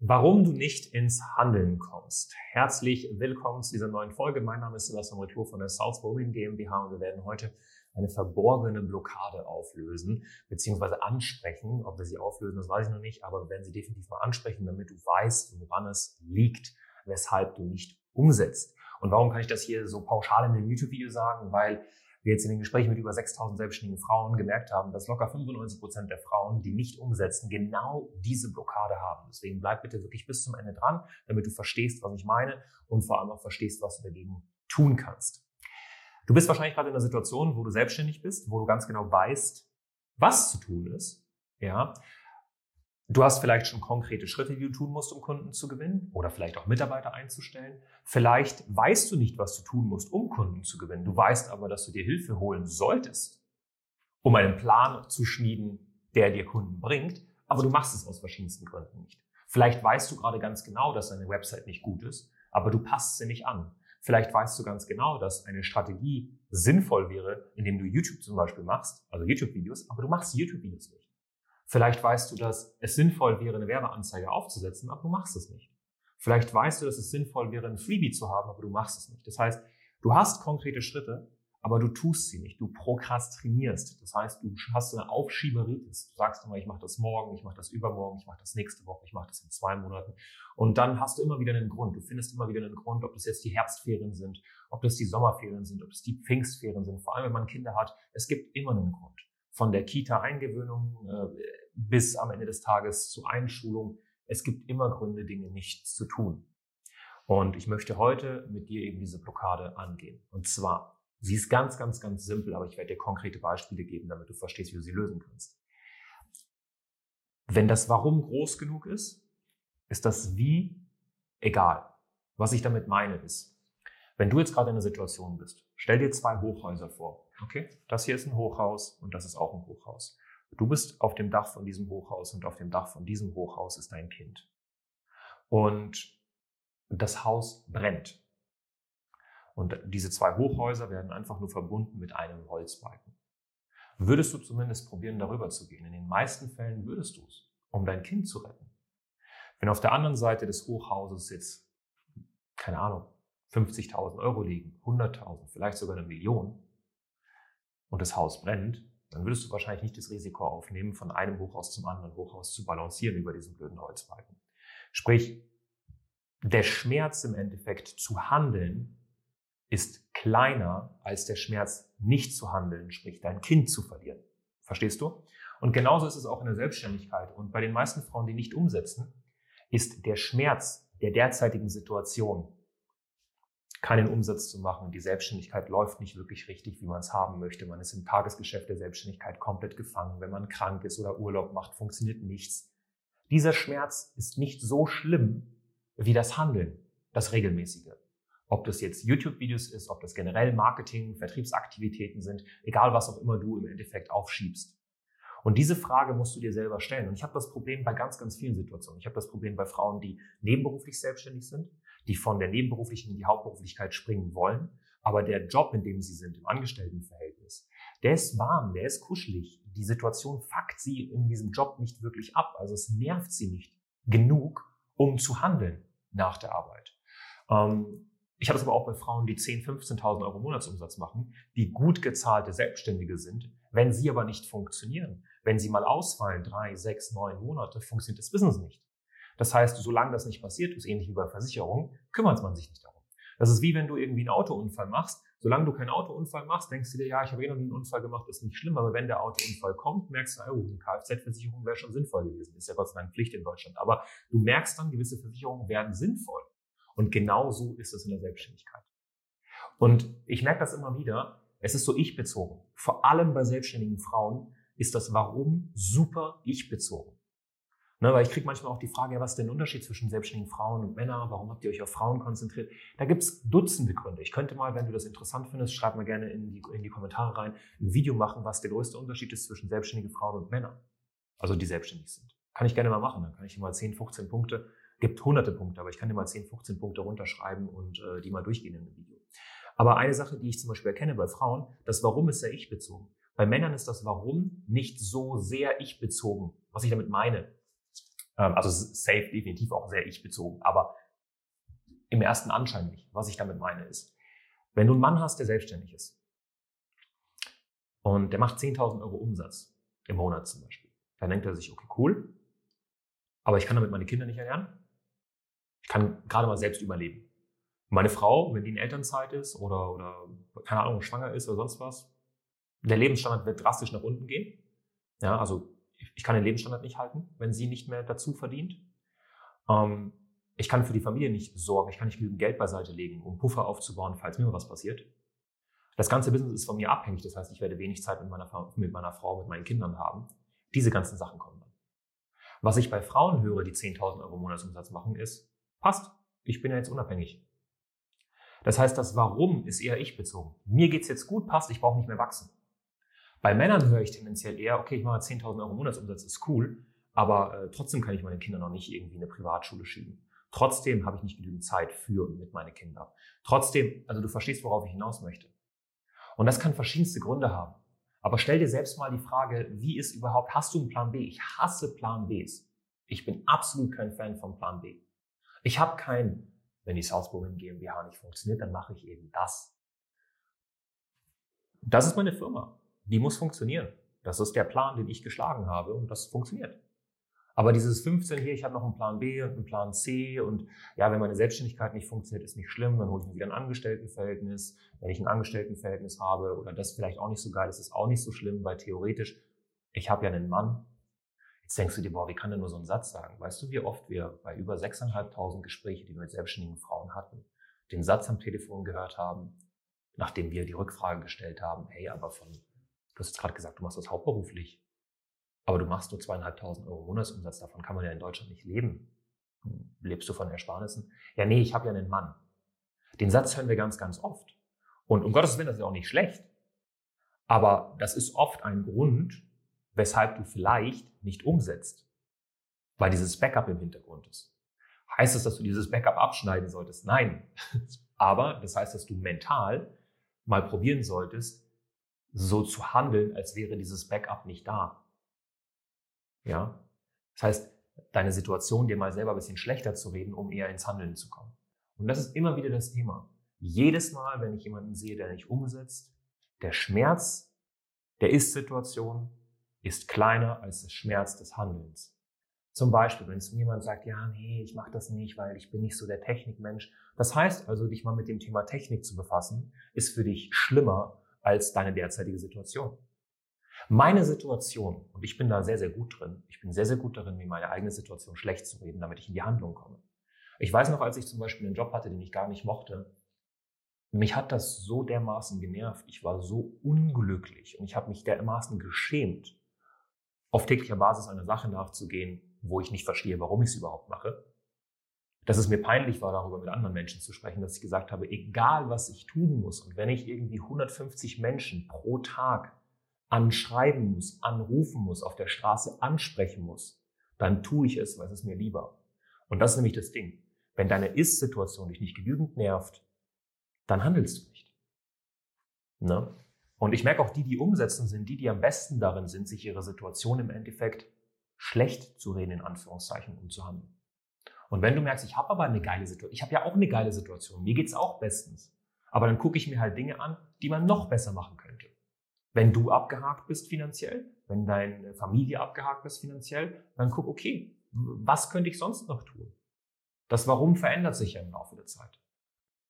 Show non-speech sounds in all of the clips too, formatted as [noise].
Warum du nicht ins Handeln kommst. Herzlich willkommen zu dieser neuen Folge. Mein Name ist Sebastian Reclo von der South Women GmbH und wir werden heute eine verborgene Blockade auflösen, beziehungsweise ansprechen. Ob wir sie auflösen, das weiß ich noch nicht, aber wir werden sie definitiv mal ansprechen, damit du weißt, woran es liegt, weshalb du nicht umsetzt. Und warum kann ich das hier so pauschal in einem YouTube-Video sagen? Weil wir jetzt in den Gesprächen mit über 6000 selbstständigen Frauen gemerkt haben, dass locker 95 Prozent der Frauen, die nicht umsetzen, genau diese Blockade haben. Deswegen bleib bitte wirklich bis zum Ende dran, damit du verstehst, was ich meine und vor allem auch verstehst, was du dagegen tun kannst. Du bist wahrscheinlich gerade in einer Situation, wo du selbstständig bist, wo du ganz genau weißt, was zu tun ist. Ja, Du hast vielleicht schon konkrete Schritte, die du tun musst, um Kunden zu gewinnen oder vielleicht auch Mitarbeiter einzustellen. Vielleicht weißt du nicht, was du tun musst, um Kunden zu gewinnen. Du weißt aber, dass du dir Hilfe holen solltest, um einen Plan zu schmieden, der dir Kunden bringt, aber du machst es aus verschiedensten Gründen nicht. Vielleicht weißt du gerade ganz genau, dass deine Website nicht gut ist, aber du passt sie nicht an. Vielleicht weißt du ganz genau, dass eine Strategie sinnvoll wäre, indem du YouTube zum Beispiel machst, also YouTube-Videos, aber du machst YouTube-Videos nicht. Vielleicht weißt du, dass es sinnvoll wäre, eine Werbeanzeige aufzusetzen, aber du machst es nicht. Vielleicht weißt du, dass es sinnvoll wäre, ein Freebie zu haben, aber du machst es nicht. Das heißt, du hast konkrete Schritte, aber du tust sie nicht. Du prokrastinierst. Das heißt, du hast eine Aufschieberitis. Du sagst immer, ich mache das morgen, ich mache das übermorgen, ich mache das nächste Woche, ich mache das in zwei Monaten. Und dann hast du immer wieder einen Grund. Du findest immer wieder einen Grund, ob das jetzt die Herbstferien sind, ob das die Sommerferien sind, ob das die Pfingstferien sind. Vor allem, wenn man Kinder hat, es gibt immer einen Grund von der Kita-Eingewöhnung äh, bis am Ende des Tages zur Einschulung. Es gibt immer Gründe, Dinge nicht zu tun. Und ich möchte heute mit dir eben diese Blockade angehen. Und zwar, sie ist ganz, ganz, ganz simpel, aber ich werde dir konkrete Beispiele geben, damit du verstehst, wie du sie lösen kannst. Wenn das Warum groß genug ist, ist das Wie egal. Was ich damit meine ist, wenn du jetzt gerade in einer Situation bist, stell dir zwei Hochhäuser vor. Okay, das hier ist ein Hochhaus und das ist auch ein Hochhaus. Du bist auf dem Dach von diesem Hochhaus und auf dem Dach von diesem Hochhaus ist dein Kind. Und das Haus brennt. Und diese zwei Hochhäuser werden einfach nur verbunden mit einem Holzbalken. Würdest du zumindest probieren, darüber zu gehen? In den meisten Fällen würdest du es, um dein Kind zu retten. Wenn auf der anderen Seite des Hochhauses jetzt, keine Ahnung, 50.000 Euro liegen, 100.000, vielleicht sogar eine Million, und das Haus brennt, dann würdest du wahrscheinlich nicht das Risiko aufnehmen, von einem Hochhaus zum anderen Hochhaus zu balancieren über diesen blöden Holzbalken. Sprich, der Schmerz im Endeffekt zu handeln ist kleiner als der Schmerz nicht zu handeln, sprich dein Kind zu verlieren. Verstehst du? Und genauso ist es auch in der Selbstständigkeit. Und bei den meisten Frauen, die nicht umsetzen, ist der Schmerz der derzeitigen Situation keinen Umsatz zu machen. Die Selbstständigkeit läuft nicht wirklich richtig, wie man es haben möchte. Man ist im Tagesgeschäft der Selbstständigkeit komplett gefangen. Wenn man krank ist oder Urlaub macht, funktioniert nichts. Dieser Schmerz ist nicht so schlimm wie das Handeln, das regelmäßige. Ob das jetzt YouTube-Videos ist, ob das generell Marketing, Vertriebsaktivitäten sind, egal was auch immer du im Endeffekt aufschiebst. Und diese Frage musst du dir selber stellen. Und ich habe das Problem bei ganz, ganz vielen Situationen. Ich habe das Problem bei Frauen, die nebenberuflich selbstständig sind die von der Nebenberuflichen in die Hauptberuflichkeit springen wollen. Aber der Job, in dem sie sind, im Angestelltenverhältnis, der ist warm, der ist kuschelig. Die Situation fuckt sie in diesem Job nicht wirklich ab. Also es nervt sie nicht genug, um zu handeln nach der Arbeit. Ähm, ich habe es aber auch bei Frauen, die 10.000, 15.000 Euro Monatsumsatz machen, die gut gezahlte Selbstständige sind. Wenn sie aber nicht funktionieren, wenn sie mal ausfallen, drei, sechs, neun Monate, funktioniert das Business nicht. Das heißt, solange das nicht passiert, ist ähnlich wie bei Versicherungen, kümmert man sich nicht darum. Das ist wie wenn du irgendwie einen Autounfall machst. Solange du keinen Autounfall machst, denkst du dir, ja, ich habe eh noch nie einen Unfall gemacht, ist nicht schlimm. Aber wenn der Autounfall kommt, merkst du, oh, eine Kfz-Versicherung wäre schon sinnvoll gewesen. Ist ja Gott sei Dank Pflicht in Deutschland. Aber du merkst dann, gewisse Versicherungen werden sinnvoll. Und genau so ist es in der Selbstständigkeit. Und ich merke das immer wieder. Es ist so ich-bezogen. Vor allem bei selbstständigen Frauen ist das Warum super ich-bezogen. Ne, weil ich kriege manchmal auch die Frage, was ist denn der Unterschied zwischen selbstständigen Frauen und Männern? Warum habt ihr euch auf Frauen konzentriert? Da gibt's Dutzende Gründe. Ich könnte mal, wenn du das interessant findest, schreib mal gerne in die, in die Kommentare rein, ein Video machen, was der größte Unterschied ist zwischen selbstständigen Frauen und Männern. Also die selbstständig sind. Kann ich gerne mal machen. Dann kann ich dir mal 10, 15 Punkte, gibt hunderte Punkte, aber ich kann dir mal 10, 15 Punkte runterschreiben und äh, die mal durchgehen in einem Video. Aber eine Sache, die ich zum Beispiel erkenne bei Frauen, das Warum ist sehr ich-bezogen. Bei Männern ist das Warum nicht so sehr ich-bezogen. Was ich damit meine, also safe definitiv auch sehr ich-bezogen, aber im ersten Anschein nicht. Was ich damit meine ist, wenn du einen Mann hast, der selbstständig ist und der macht 10.000 Euro Umsatz im Monat zum Beispiel, dann denkt er sich, okay, cool, aber ich kann damit meine Kinder nicht ernähren. Ich kann gerade mal selbst überleben. Meine Frau, wenn die in Elternzeit ist oder, oder keine Ahnung, schwanger ist oder sonst was, der Lebensstandard wird drastisch nach unten gehen. Ja, also ich kann den Lebensstandard nicht halten, wenn sie nicht mehr dazu verdient. Ähm, ich kann für die Familie nicht sorgen, ich kann nicht genügend Geld beiseite legen, um Puffer aufzubauen, falls mir was passiert. Das ganze Business ist von mir abhängig, das heißt, ich werde wenig Zeit mit meiner, mit meiner Frau, mit meinen Kindern haben. Diese ganzen Sachen kommen dann. Was ich bei Frauen höre, die 10.000 Euro Monatsumsatz machen, ist, passt, ich bin ja jetzt unabhängig. Das heißt, das Warum ist eher ich bezogen. Mir geht's jetzt gut, passt, ich brauche nicht mehr wachsen. Bei Männern höre ich tendenziell eher, okay, ich mache 10.000 Euro Monatsumsatz, ist cool, aber äh, trotzdem kann ich meine Kinder noch nicht irgendwie in eine Privatschule schieben. Trotzdem habe ich nicht genügend Zeit für und mit meinen Kindern. Trotzdem, also du verstehst, worauf ich hinaus möchte. Und das kann verschiedenste Gründe haben. Aber stell dir selbst mal die Frage, wie ist überhaupt, hast du einen Plan B? Ich hasse Plan Bs. Ich bin absolut kein Fan von Plan B. Ich habe kein, wenn die Southbowen GmbH nicht funktioniert, dann mache ich eben das. Das ist meine Firma. Die muss funktionieren. Das ist der Plan, den ich geschlagen habe und das funktioniert. Aber dieses 15 hier, ich habe noch einen Plan B und einen Plan C und ja, wenn meine Selbstständigkeit nicht funktioniert, ist nicht schlimm, dann hole ich mir wieder ein Angestelltenverhältnis. Wenn ich ein Angestelltenverhältnis habe oder das vielleicht auch nicht so geil ist, ist auch nicht so schlimm, weil theoretisch, ich habe ja einen Mann. Jetzt denkst du dir, boah, wie kann der nur so einen Satz sagen? Weißt du, wie oft wir bei über 6.500 Gespräche, die wir mit selbstständigen Frauen hatten, den Satz am Telefon gehört haben, nachdem wir die Rückfrage gestellt haben, hey, aber von, du hast jetzt gerade gesagt, du machst das hauptberuflich. Aber du machst nur zweieinhalbtausend Euro Monatsumsatz, davon kann man ja in Deutschland nicht leben. Lebst du von Ersparnissen? Ja, nee, ich habe ja einen Mann. Den Satz hören wir ganz, ganz oft. Und um Gottes Willen, das ist auch nicht schlecht. Aber das ist oft ein Grund, weshalb du vielleicht nicht umsetzt, weil dieses Backup im Hintergrund ist. Heißt es, dass du dieses Backup abschneiden solltest? Nein. [laughs] Aber das heißt, dass du mental mal probieren solltest, so zu handeln, als wäre dieses Backup nicht da. Ja? Das heißt, deine Situation dir mal selber ein bisschen schlechter zu reden, um eher ins Handeln zu kommen. Und das ist immer wieder das Thema. Jedes Mal, wenn ich jemanden sehe, der nicht umsetzt, der Schmerz der Ist-Situation ist kleiner als der Schmerz des Handelns. Zum Beispiel, wenn es jemand sagt, ja, nee, ich mache das nicht, weil ich bin nicht so der Technikmensch. Das heißt also, dich mal mit dem Thema Technik zu befassen, ist für dich schlimmer als deine derzeitige Situation. Meine Situation, und ich bin da sehr, sehr gut drin, ich bin sehr, sehr gut darin, mir meine eigene Situation schlecht zu reden, damit ich in die Handlung komme. Ich weiß noch, als ich zum Beispiel einen Job hatte, den ich gar nicht mochte, mich hat das so dermaßen genervt, ich war so unglücklich und ich habe mich dermaßen geschämt, auf täglicher Basis einer Sache nachzugehen, wo ich nicht verstehe, warum ich es überhaupt mache, dass es mir peinlich war, darüber mit anderen Menschen zu sprechen, dass ich gesagt habe, egal was ich tun muss und wenn ich irgendwie 150 Menschen pro Tag anschreiben muss, anrufen muss, auf der Straße ansprechen muss, dann tue ich es, weil es ist mir lieber. Und das ist nämlich das Ding. Wenn deine Ist-Situation dich nicht genügend nervt, dann handelst du nicht. Ne? Und ich merke auch, die, die umsetzen, sind die, die am besten darin sind, sich ihre Situation im Endeffekt schlecht zu reden, in Anführungszeichen, um zu handeln. Und wenn du merkst, ich habe aber eine geile Situation, ich habe ja auch eine geile Situation, mir geht's auch bestens. Aber dann gucke ich mir halt Dinge an, die man noch besser machen könnte. Wenn du abgehakt bist finanziell, wenn deine Familie abgehakt ist finanziell, dann guck, okay, was könnte ich sonst noch tun? Das Warum verändert sich ja im Laufe der Zeit.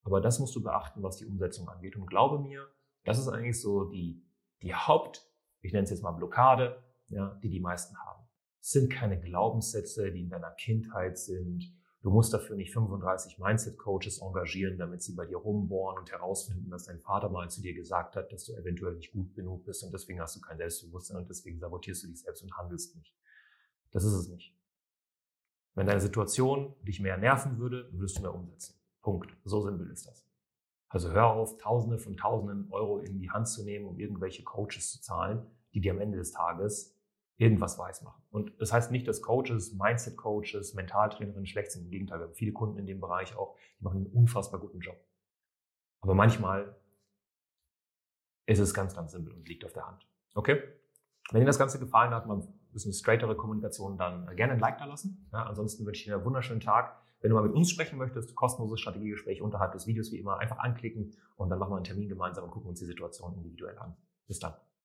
Aber das musst du beachten, was die Umsetzung angeht. Und glaube mir, das ist eigentlich so die, die Haupt, ich nenne es jetzt mal Blockade, ja, die die meisten haben. Sind keine Glaubenssätze, die in deiner Kindheit sind, Du musst dafür nicht 35 Mindset-Coaches engagieren, damit sie bei dir rumbohren und herausfinden, dass dein Vater mal zu dir gesagt hat, dass du eventuell nicht gut genug bist und deswegen hast du kein Selbstbewusstsein und deswegen sabotierst du dich selbst und handelst nicht. Das ist es nicht. Wenn deine Situation dich mehr nerven würde, würdest du mehr umsetzen. Punkt. So simpel ist das. Also hör auf, Tausende von Tausenden Euro in die Hand zu nehmen, um irgendwelche Coaches zu zahlen, die dir am Ende des Tages irgendwas weiß machen. Und das heißt nicht, dass Coaches, Mindset-Coaches, Mentaltrainerinnen schlecht sind. Im Gegenteil, wir haben viele Kunden in dem Bereich auch, die machen einen unfassbar guten Job. Aber manchmal ist es ganz, ganz simpel und liegt auf der Hand. Okay? Wenn Ihnen das Ganze gefallen hat, man bisschen straightere Kommunikation, dann gerne ein Like da lassen. Ja, ansonsten wünsche ich dir einen wunderschönen Tag. Wenn du mal mit uns sprechen möchtest, kostenloses Strategiegespräch unterhalb des Videos wie immer, einfach anklicken und dann machen wir einen Termin gemeinsam und gucken uns die Situation individuell an. Bis dann.